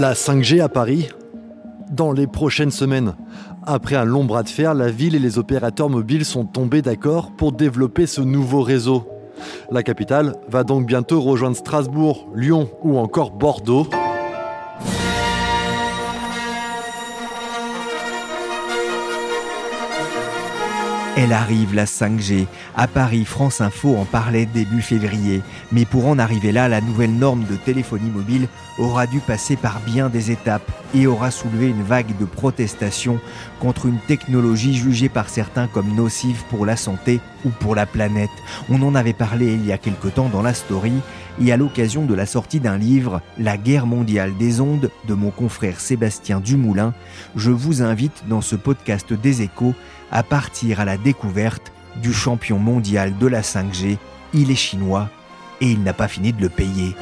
La 5G à Paris Dans les prochaines semaines. Après un long bras de fer, la ville et les opérateurs mobiles sont tombés d'accord pour développer ce nouveau réseau. La capitale va donc bientôt rejoindre Strasbourg, Lyon ou encore Bordeaux. Elle arrive, la 5G. À Paris, France Info en parlait début février. Mais pour en arriver là, la nouvelle norme de téléphonie mobile aura dû passer par bien des étapes et aura soulevé une vague de protestations contre une technologie jugée par certains comme nocive pour la santé ou pour la planète. On en avait parlé il y a quelque temps dans la story et à l'occasion de la sortie d'un livre, La guerre mondiale des ondes, de mon confrère Sébastien Dumoulin, je vous invite dans ce podcast des échos à partir à la découverte du champion mondial de la 5G. Il est chinois et il n'a pas fini de le payer.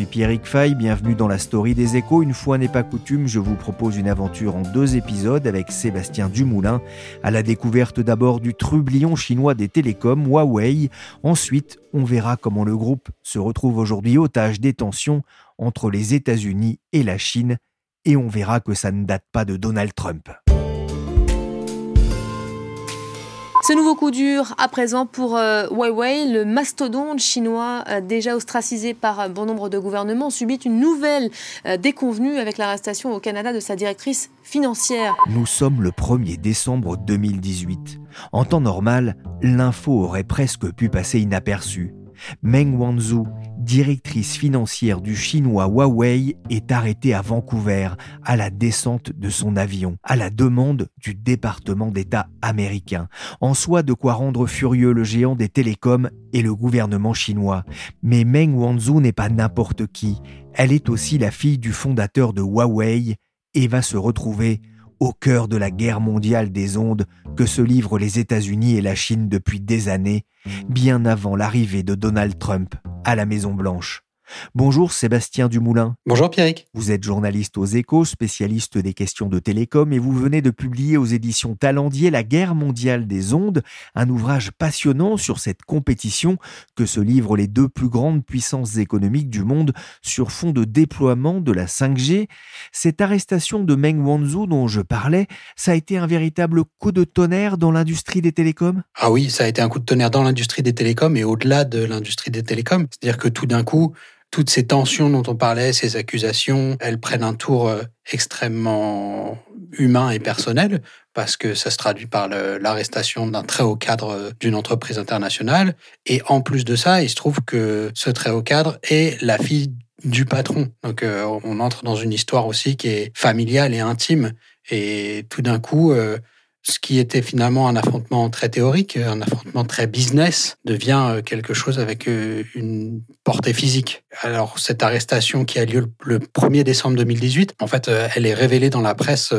Suis Pierrick Fay, bienvenue dans la story des échos. Une fois n'est pas coutume, je vous propose une aventure en deux épisodes avec Sébastien Dumoulin, à la découverte d'abord du trublion chinois des télécoms, Huawei. Ensuite, on verra comment le groupe se retrouve aujourd'hui otage des tensions entre les États-Unis et la Chine, et on verra que ça ne date pas de Donald Trump. Ce nouveau coup dur à présent pour euh, Huawei, le mastodonte chinois euh, déjà ostracisé par un bon nombre de gouvernements, subit une nouvelle euh, déconvenue avec l'arrestation au Canada de sa directrice financière. Nous sommes le 1er décembre 2018. En temps normal, l'info aurait presque pu passer inaperçue. Meng Wanzhou, directrice financière du chinois Huawei, est arrêtée à Vancouver à la descente de son avion, à la demande du département d'État américain. En soi, de quoi rendre furieux le géant des télécoms et le gouvernement chinois. Mais Meng Wanzhou n'est pas n'importe qui. Elle est aussi la fille du fondateur de Huawei et va se retrouver au cœur de la guerre mondiale des ondes que se livrent les États-Unis et la Chine depuis des années, bien avant l'arrivée de Donald Trump à la Maison-Blanche. Bonjour Sébastien Dumoulin. Bonjour Pierrick. Vous êtes journaliste aux échos, spécialiste des questions de télécom et vous venez de publier aux éditions Talendier La guerre mondiale des ondes, un ouvrage passionnant sur cette compétition que se livrent les deux plus grandes puissances économiques du monde sur fond de déploiement de la 5G. Cette arrestation de Meng Wanzhou dont je parlais, ça a été un véritable coup de tonnerre dans l'industrie des télécoms? Ah oui, ça a été un coup de tonnerre dans l'industrie des télécoms et au-delà de l'industrie des télécoms. C'est-à-dire que tout d'un coup, toutes ces tensions dont on parlait, ces accusations, elles prennent un tour euh, extrêmement humain et personnel parce que ça se traduit par l'arrestation d'un très haut cadre euh, d'une entreprise internationale. Et en plus de ça, il se trouve que ce très haut cadre est la fille du patron. Donc euh, on entre dans une histoire aussi qui est familiale et intime. Et tout d'un coup, ce qui était finalement un affrontement très théorique, un affrontement très business, devient euh, quelque chose avec euh, une portée physique. Alors cette arrestation qui a lieu le 1er décembre 2018, en fait, euh, elle est révélée dans la presse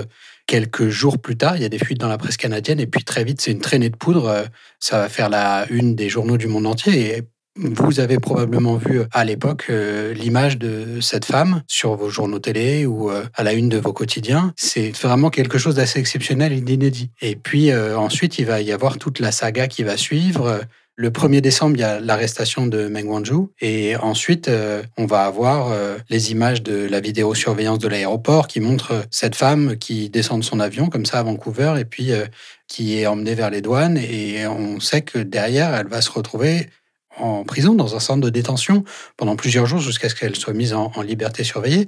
quelques jours plus tard. Il y a des fuites dans la presse canadienne et puis très vite, c'est une traînée de poudre. Ça va faire la une des journaux du monde entier vous avez probablement vu euh, à l'époque euh, l'image de cette femme sur vos journaux télé ou euh, à la une de vos quotidiens. C'est vraiment quelque chose d'assez exceptionnel et d'inédit. Et puis ensuite, il va y avoir toute la saga qui va suivre. Le 1er décembre, il y a l'arrestation de Meng Wanzhou. Et ensuite, on va avoir les images de la vidéosurveillance de l'aéroport qui montre cette femme qui descend de son avion comme ça à Vancouver et puis qui est emmenée vers les douanes. Et on sait que derrière, elle va se retrouver en prison, dans un centre de détention, pendant plusieurs jours jusqu'à ce qu'elle soit mise en, liberté surveillée.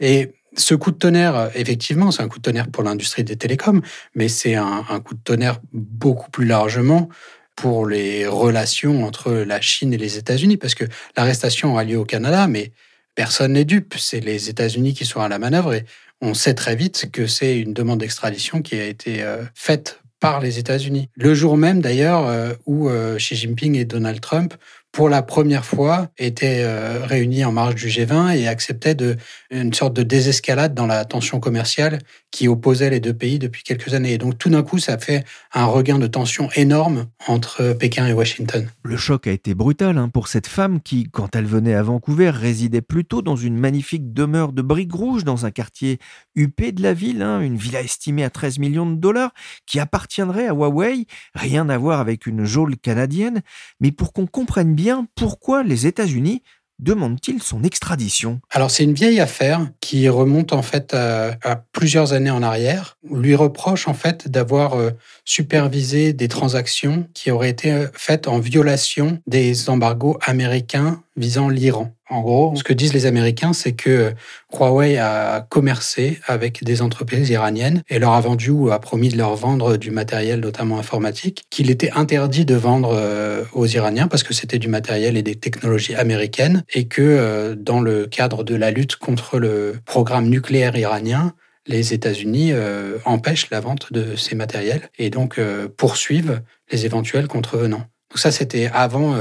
Et ce coup de tonnerre, effectivement, c'est un coup de tonnerre pour l'industrie des télécoms, mais c'est un, coup de tonnerre beaucoup plus largement pour les relations entre la Chine et les États-Unis, parce que l'arrestation a lieu au Canada, mais personne n'est dupe. C'est les États-Unis qui sont à la manœuvre et on sait très vite que c'est une demande d'extradition qui a été euh, faite par les États-Unis. Le jour même, d'ailleurs, euh, où euh, Xi Jinping et Donald Trump pour la première fois, étaient euh, réunis en marge du G20 et acceptaient de, une sorte de désescalade dans la tension commerciale qui opposait les deux pays depuis quelques années. Et donc tout d'un coup, ça fait un regain de tension énorme entre Pékin et Washington. Le choc a été brutal hein, pour cette femme qui, quand elle venait à Vancouver, résidait plutôt dans une magnifique demeure de briques rouges dans un quartier huppé de la ville, hein, une villa estimée à 13 millions de dollars qui appartiendrait à Huawei, rien à voir avec une geôle canadienne, mais pour qu'on comprenne bien pourquoi les États-Unis demandent-ils son extradition? Alors c'est une vieille affaire qui remonte en fait à, plusieurs années en arrière. On lui reproche en fait d'avoir euh, supervisé des transactions qui auraient été euh, faites en violation des embargos américains visant l'Iran. En gros, ce que disent les Américains, c'est que Huawei a commercé avec des entreprises iraniennes et leur a vendu ou a promis de leur vendre du matériel, notamment informatique, qu'il était interdit de vendre euh, aux Iraniens parce que c'était du matériel et des technologies américaines et que euh, dans le cadre de la lutte contre le programme nucléaire iranien, les États-Unis euh, empêchent la vente de ces matériels et donc poursuivent les éventuels contrevenants. Donc ça, c'était avant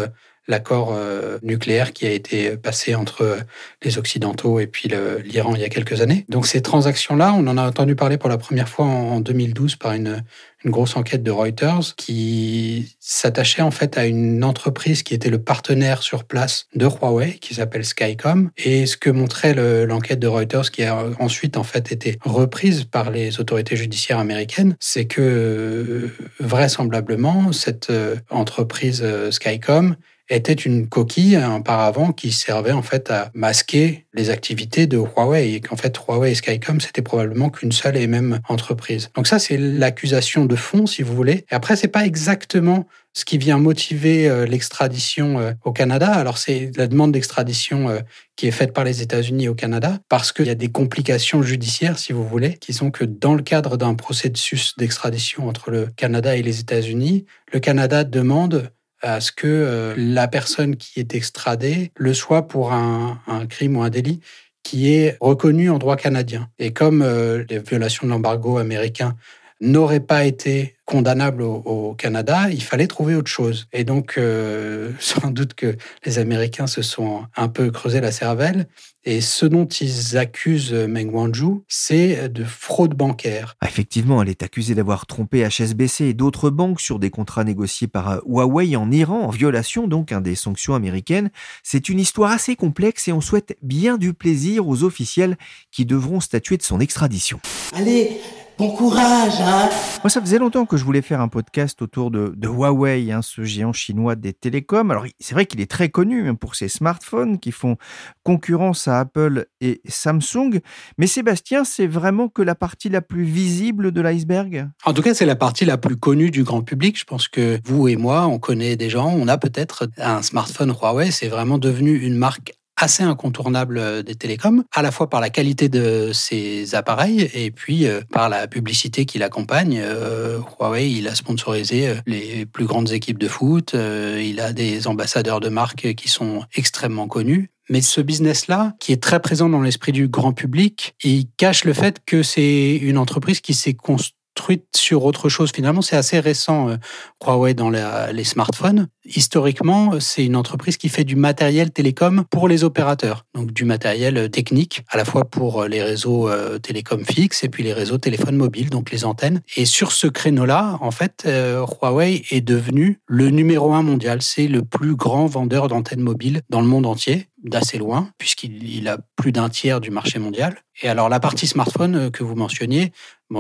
l'accord euh, nucléaire qui a été passé entre les Occidentaux et puis l'Iran il y a quelques années. Donc ces transactions-là, on en a entendu parler pour la première fois en 2012 par une, grosse enquête de Reuters qui s'attachait en fait à une entreprise qui était le partenaire sur place de Huawei, qui s'appelle Skycom. Et ce que montrait l'enquête de Reuters, qui a ensuite en fait été reprise par les autorités judiciaires américaines, c'est que vraisemblablement cette euh, entreprise euh, Skycom était une coquille, un paravent qui servait en fait à masquer les activités de Huawei et qu'en fait Huawei et Skycom c'était probablement qu'une seule et même entreprise. Donc ça c'est l'accusation de fond si vous voulez. Et après c'est pas exactement ce qui vient motiver euh, l'extradition euh, au Canada. Alors c'est la demande d'extradition euh, qui est faite par les États-Unis au Canada parce qu'il y a des complications judiciaires si vous voulez qui sont que dans le cadre d'un processus d'extradition entre le Canada et les États-Unis, le Canada demande à ce que euh, la personne qui est extradée le soit pour un, crime ou un délit qui est reconnu en droit canadien. Et comme euh, les violations de l'embargo américain n'auraient pas été condamnables au, Canada, il fallait trouver autre chose. Et donc, euh, sans doute que les Américains se sont un peu creusé la cervelle et ce dont ils accusent Meng Wanzhou, c'est de fraude bancaire. Ah, effectivement, elle est accusée d'avoir trompé HSBC et d'autres banques sur des contrats négociés par Huawei en Iran, en violation donc des sanctions américaines. C'est une histoire assez complexe et on souhaite bien du plaisir aux officiels qui devront statuer de son extradition. Allez, Bon courage, hein Moi, ça faisait longtemps que je voulais faire un podcast autour de, Huawei, hein, ce géant chinois des télécoms. Alors, c'est vrai qu'il est très connu hein, pour ses smartphones qui font concurrence à Apple et Samsung. Mais Sébastien, c'est vraiment que la partie la plus visible de l'iceberg? En tout cas, c'est la partie la plus connue du grand public. Je pense que vous et moi, on connaît des gens, on a peut-être un smartphone Huawei. C'est vraiment devenu une marque assez incontournable euh, des télécoms, à la fois par la qualité de ses appareils et puis euh, par la publicité qui l'accompagne. Euh, Huawei, il a sponsorisé les plus grandes équipes de foot, il a des ambassadeurs de marque qui sont extrêmement connus. Mais ce business-là, qui est très présent dans l'esprit du grand public, il cache le fait que c'est une entreprise qui s'est construite construite sur autre chose. Finalement, c'est assez récent, euh, Huawei, dans les smartphones. Historiquement, c'est une entreprise qui fait du matériel télécom pour les opérateurs. Donc du matériel euh, technique, à la fois pour euh, les réseaux télécom fixes et puis les réseaux téléphones mobiles, donc les antennes. Et sur ce créneau-là, en fait, Huawei est devenu le numéro un mondial. C'est le plus grand vendeur d'antennes mobiles dans le monde entier d'assez loin, puisqu'il a plus d'un tiers du marché mondial. Et alors la partie smartphone euh, que vous mentionniez,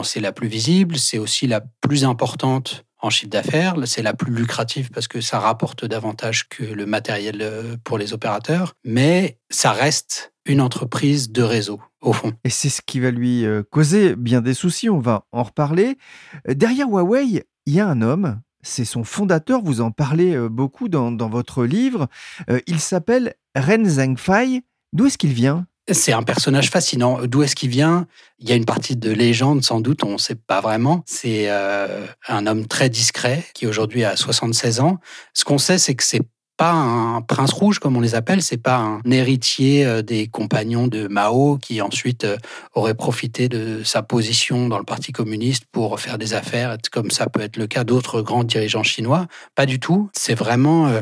c'est la plus visible, c'est aussi la plus importante en chiffre d'affaires, c'est la plus lucrative parce que ça rapporte davantage que le matériel euh, pour les opérateurs, mais ça reste une entreprise de réseau, au fond. Et c'est ce qui va lui euh, causer bien des soucis, on va en reparler. Derrière Huawei, il y a un homme, c'est son fondateur, vous en parlez beaucoup dans, dans votre livre, il s'appelle Ren Zhengfei. D'où est-ce qu'il vient? C'est un personnage fascinant. D'où est-ce qu'il vient? Il y a une partie de légende, sans doute, on ne sait pas vraiment. C'est euh, un homme très discret qui aujourd'hui a 76 ans. Ce qu'on sait, c'est que c'est pas un prince rouge comme on les appelle, c'est pas un héritier euh, des compagnons de Mao qui ensuite euh, aurait profité de sa position dans le Parti communiste pour faire des affaires, comme ça peut être le cas d'autres grands dirigeants chinois. Pas du tout. C'est vraiment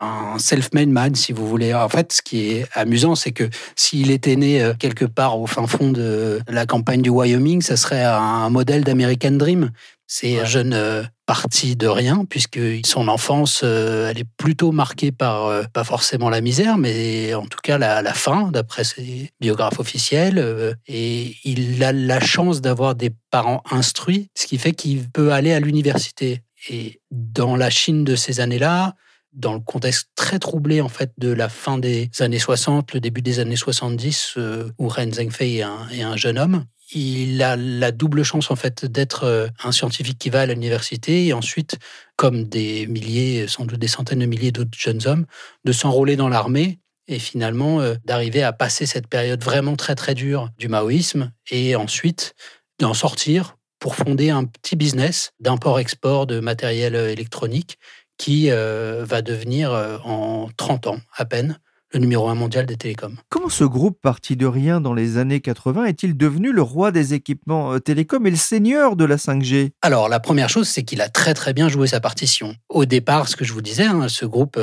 un self-made man, si vous voulez. En fait, ce qui est amusant, c'est que s'il était né euh, quelque part au fin fond de la campagne du Wyoming, ça serait un modèle d'American Dream. C'est un jeune euh, parti de rien, puisque son enfance, euh, elle est plutôt marquée par, pas forcément la misère, mais en tout cas la, la faim, d'après ses biographes officiels. Et il a la chance d'avoir des parents instruits, ce qui fait qu'il peut aller à l'université. Et dans la Chine de ces années-là, dans le contexte très troublé en fait de la fin des années 60, le début des années 70, euh, où Ren Zhengfei est un, jeune homme. Il a la double chance en fait d'être euh, un scientifique qui va à l'université et ensuite, comme des milliers, sans doute des centaines de milliers d'autres jeunes hommes, de s'enrôler dans l'armée et finalement euh, d'arriver à passer cette période vraiment très très dure du maoïsme et ensuite d'en sortir pour fonder un petit business d'import-export de matériel électronique qui euh, va devenir euh, en 30 ans à peine le numéro un mondial des télécoms. Comment ce groupe parti de rien dans les années 80 est-il devenu le roi des équipements euh, télécoms et le seigneur de la 5G Alors la première chose, c'est qu'il a très très bien joué sa partition. Au départ, ce que je vous disais, hein, ce groupe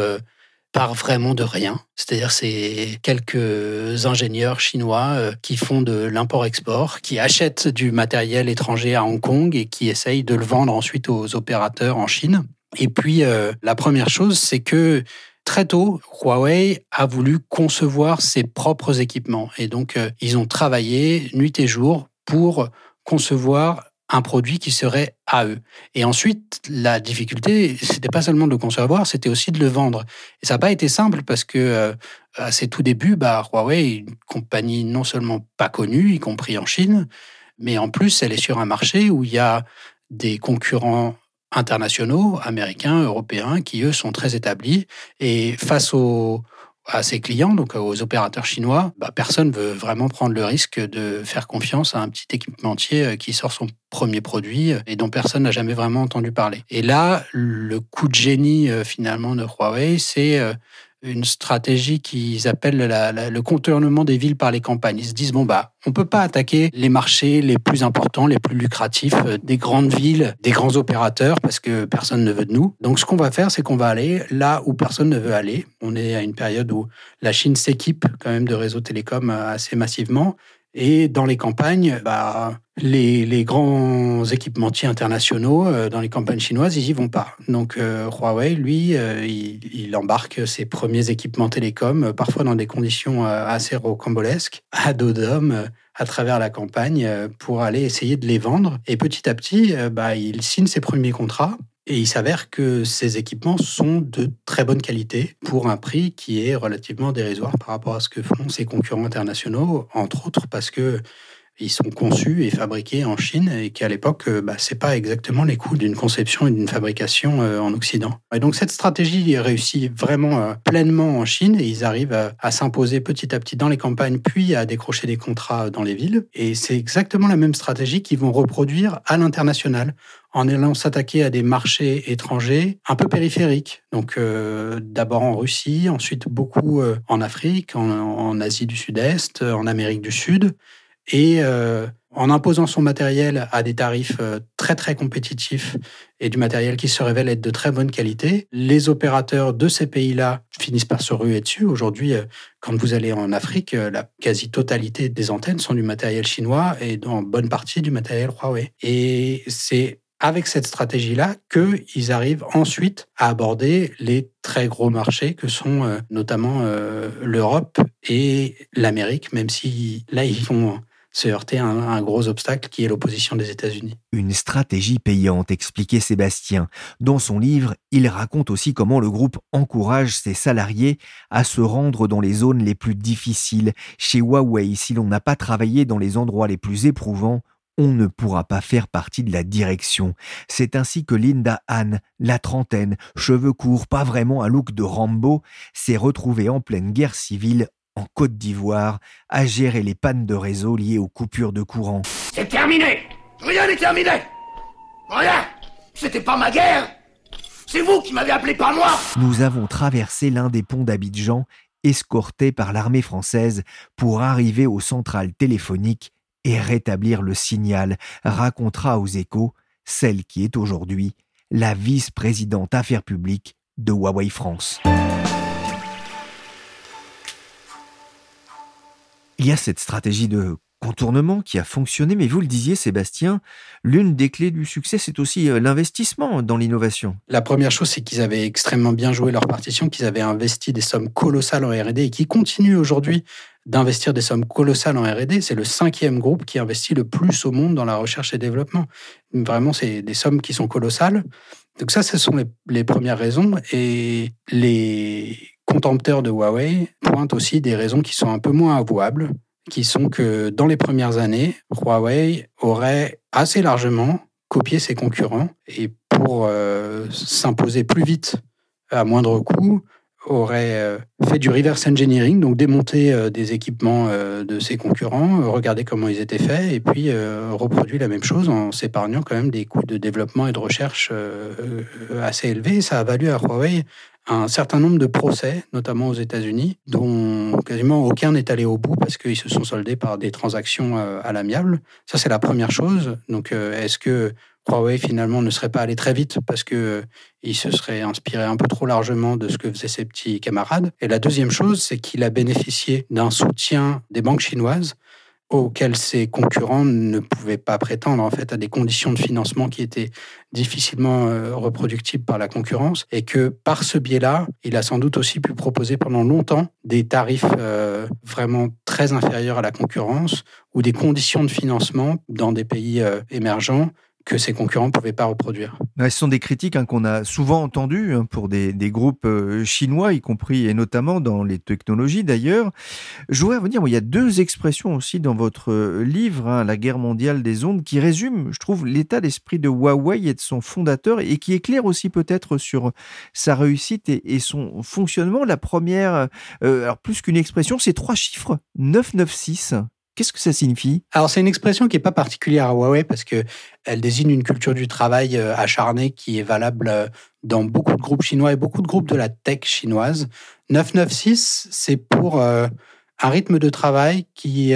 part vraiment de rien. C'est-à-dire c'est quelques ingénieurs chinois qui font de l'import-export, qui achètent du matériel étranger à Hong Kong et qui essayent de le vendre ensuite aux opérateurs en Chine. Et puis, euh, la première chose, c'est que très tôt, Huawei a voulu concevoir ses propres équipements. Et donc, euh, ils ont travaillé nuit et jour pour concevoir un produit qui serait à eux. Et ensuite, la difficulté, c'était pas seulement de le concevoir, c'était aussi de le vendre. Et ça n'a pas été simple parce que euh, à ses tout débuts, bah, Huawei est une compagnie non seulement pas connue, y compris en Chine, mais en plus, elle est sur un marché où il y a des concurrents internationaux, américains, européens, qui eux sont très établis. Et face aux, à ses clients, donc aux opérateurs chinois, bah, personne ne veut vraiment prendre le risque de faire confiance à un petit équipementier euh, qui sort son premier produit et dont personne n'a jamais vraiment entendu parler. Et là, le coup de génie euh, finalement de Huawei, c'est euh, une stratégie qu'ils appellent le contournement des villes par les campagnes. Ils se disent, bon, bah, on peut pas attaquer les marchés les plus importants, les plus lucratifs euh, des grandes villes, des grands opérateurs, parce que personne ne veut de nous. Donc, ce qu'on va faire, c'est qu'on va aller là où personne ne veut aller. On est à une période où la Chine s'équipe quand même de réseaux télécoms euh, assez massivement. Et dans les campagnes, bah, les, grands équipementiers internationaux, euh, dans les campagnes chinoises, ils y vont pas. Donc euh, Huawei, lui, euh, il, il, embarque ses premiers équipements télécoms, parfois dans des conditions assez rocambolesques, à dos d'homme, à travers la campagne, pour aller essayer de les vendre. Et petit à petit, bah, il signe ses premiers contrats. Et il s'avère que ces équipements sont de très bonne qualité pour un prix qui est relativement dérisoire par rapport à ce que font ses concurrents internationaux, entre autres parce que ils sont conçus et fabriqués en Chine et qu'à l'époque, euh, bah, c'est pas exactement les coûts d'une conception et d'une fabrication euh, en Occident. Donc cette stratégie réussit vraiment euh, pleinement en Chine et ils arrivent à, s'imposer petit à petit dans les campagnes puis à décrocher des contrats dans les villes. Et c'est exactement la même stratégie qu'ils vont reproduire à l'international en allant s'attaquer à des marchés étrangers un peu périphériques. Donc d'abord en Russie, ensuite beaucoup en Afrique, en Asie du Sud-Est, en Amérique du Sud et euh, en imposant son matériel à des tarifs euh, très très compétitifs et du matériel qui se révèle être de très bonne qualité, les opérateurs de ces pays-là finissent par se ruer dessus. Aujourd'hui, euh, quand vous allez en Afrique, la quasi-totalité des antennes sont du matériel chinois et en bonne partie du matériel Huawei. Et c'est avec cette stratégie-là qu'ils arrivent ensuite à aborder les très gros marchés que sont notamment l'Europe et l'Amérique, même si là, ils font se heurter à un, gros obstacle qui est l'opposition des États-Unis. Une stratégie payante, expliquait Sébastien. Dans son livre, il raconte aussi comment le groupe encourage ses salariés à se rendre dans les zones les plus difficiles. Chez Huawei, si l'on n'a pas travaillé dans les endroits les plus éprouvants, on ne pourra pas faire partie de la direction. C'est ainsi que Linda Anne, la trentaine, cheveux courts, pas vraiment un look de Rambo, s'est retrouvée en pleine guerre civile en Côte d'Ivoire, à gérer les pannes de réseau liées aux coupures de courant. C'est terminé. Rien n'est terminé. Rien. C'était pas ma guerre. C'est vous qui m'avez appelé, pas moi. Nous avons traversé l'un des ponts d'Abidjan, escortés par l'armée française, pour arriver aux centrales téléphoniques et rétablir le signal, racontera aux échos celle qui est aujourd'hui la vice-présidente affaires publiques de Huawei France. Il y a cette stratégie de contournement qui a fonctionné, mais vous le disiez Sébastien, l'une des clés du succès, c'est aussi euh, l'investissement dans l'innovation. La première chose, c'est qu'ils avaient extrêmement bien joué leur partition, qu'ils avaient investi des sommes colossales en RD et qui continuent aujourd'hui d'investir des sommes colossales en R&D. C'est le cinquième groupe qui investit le plus au monde dans la recherche et développement. Vraiment, c'est des sommes qui sont colossales. Donc ça, ce sont les, les premières raisons. Et les contempteurs de Huawei pointent aussi des raisons qui sont un peu moins avouables, qui sont que dans les premières années, Huawei aurait assez largement copié ses concurrents et pour euh, s'imposer plus vite à moindre coût, aurait euh, fait du reverse engineering, donc démonter euh, des équipements de ses concurrents, regarder comment ils étaient faits, et puis reproduit la même chose en s'épargnant quand même des coûts de développement et de recherche assez élevés. Ça a valu à Huawei un certain nombre de procès, notamment aux États-Unis, dont quasiment aucun n'est allé au bout parce qu'ils se sont soldés par des transactions euh, à l'amiable. Ça, c'est la première chose. Donc, euh, est-ce que Huawei finalement ne serait pas allé très vite parce que euh, il se serait inspiré un peu trop largement de ce que faisaient ses petits camarades. Et la deuxième chose, c'est qu'il a bénéficié d'un soutien des banques chinoises auxquels ses concurrents ne pouvaient pas prétendre en fait à des conditions de financement qui étaient difficilement euh, reproductibles par la concurrence et que par ce biais-là, il a sans doute aussi pu proposer pendant longtemps des tarifs euh, vraiment très inférieurs à la concurrence ou des conditions de financement dans des pays émergents que ses concurrents ne pouvaient pas reproduire. ce sont des critiques hein, qu'on a souvent entendues hein, pour des, groupes euh, chinois, y compris et notamment dans les technologies d'ailleurs. Je voudrais revenir, il y a deux expressions aussi dans votre euh, livre, hein, La guerre mondiale des ondes, qui résument, je trouve, l'état d'esprit de Huawei et de son fondateur et qui éclairent aussi peut-être sur sa réussite et, son fonctionnement. La première, euh, alors plus qu'une expression, c'est trois chiffres, 996. Qu'est-ce que ça signifie? Alors c'est une expression qui n'est pas particulière à Huawei parce que elle désigne une culture du travail euh, acharnée qui est valable euh, dans beaucoup de groupes chinois et beaucoup de groupes de la tech chinoise. 996, c'est pour euh, un rythme de travail qui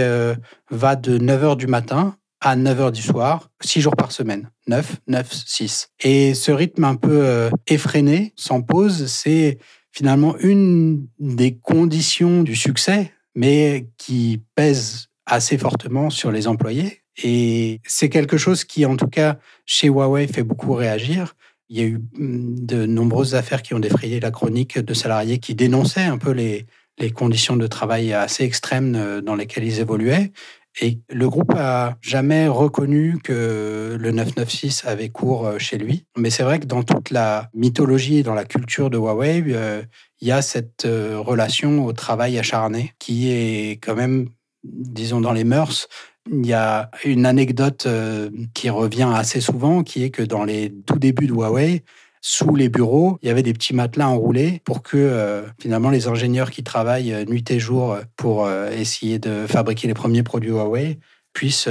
va de 9h du matin à 9h du soir, 6 jours par semaine. 9, 9, 6. Et ce rythme un peu effréné, sans pause, c'est finalement une des conditions du succès, mais qui pèse assez fortement sur les employés. Et c'est quelque chose qui, en tout cas, chez Huawei, fait beaucoup réagir. Il y a eu mm, de nombreuses affaires qui ont défrayé la chronique de salariés qui dénonçaient un peu les, conditions de travail assez extrêmes euh, dans lesquelles ils évoluaient. Et le groupe a jamais reconnu que le 996 avait cours euh, chez lui. Mais c'est vrai que dans toute la mythologie et dans la culture de Huawei, euh, il y a cette relation au travail acharné qui est quand même disons, dans les mœurs, il y a une anecdote euh, qui revient assez souvent, qui est que dans les tout débuts de Huawei, sous les bureaux, il y avait des petits matelas enroulés pour que euh, finalement les ingénieurs qui travaillent euh, nuit et jour pour essayer de fabriquer les premiers produits Huawei puissent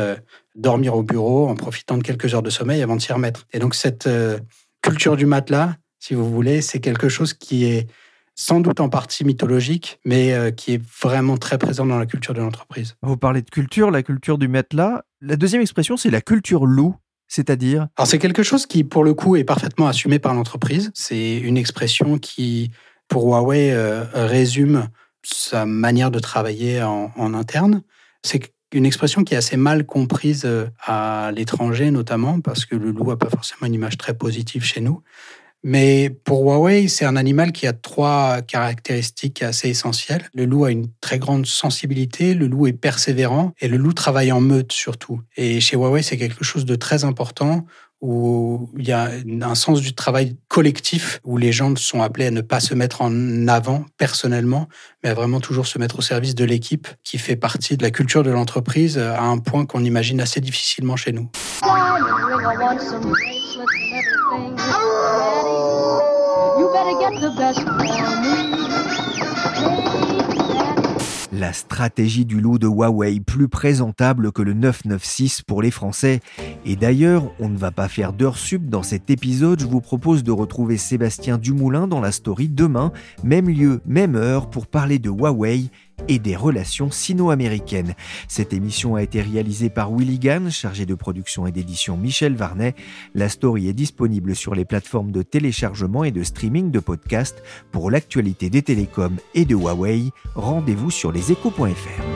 dormir au bureau en profitant de quelques heures de sommeil avant de s'y remettre. Et donc cette culture du matelas, si vous voulez, c'est quelque chose qui est sans doute en partie mythologique, mais euh, qui est vraiment très présent dans la culture de l'entreprise. Vous parlez de culture, la culture du matelas. La deuxième expression, c'est la culture loup. C'est-à-dire? Alors c'est quelque chose qui, pour le coup, est parfaitement assumé par l'entreprise. C'est une expression qui, pour Huawei, euh, résume sa manière de travailler en, en interne. C'est une expression qui est assez mal comprise euh, à l'étranger, notamment parce que le loup n'a pas forcément une image très positive chez nous. Mais pour Huawei, c'est un animal qui a trois caractéristiques assez essentielles. Le loup a une très grande sensibilité, le loup est persévérant et le loup travaille en meute surtout. Et chez Huawei, c'est quelque chose de très important où il y a un sens du travail collectif, où les gens sont appelés à ne pas se mettre en avant personnellement, mais à vraiment toujours se mettre au service de l'équipe qui fait partie de la culture de l'entreprise à un point qu'on imagine assez difficilement chez nous. La stratégie du loup de Huawei, plus présentable que le 996 pour les Français. Et d'ailleurs, on ne va pas faire d'heure sub dans cet épisode. Je vous propose de retrouver Sébastien Dumoulin dans la story demain, même lieu, même heure, pour parler de Huawei et des relations sino-américaines. Cette émission a été réalisée par Willy Gann, chargé de production et d'édition Michel Varnet. La story est disponible sur les plateformes de téléchargement et de streaming de podcasts. Pour l'actualité des télécoms et de Huawei, rendez-vous sur leséchos.fr.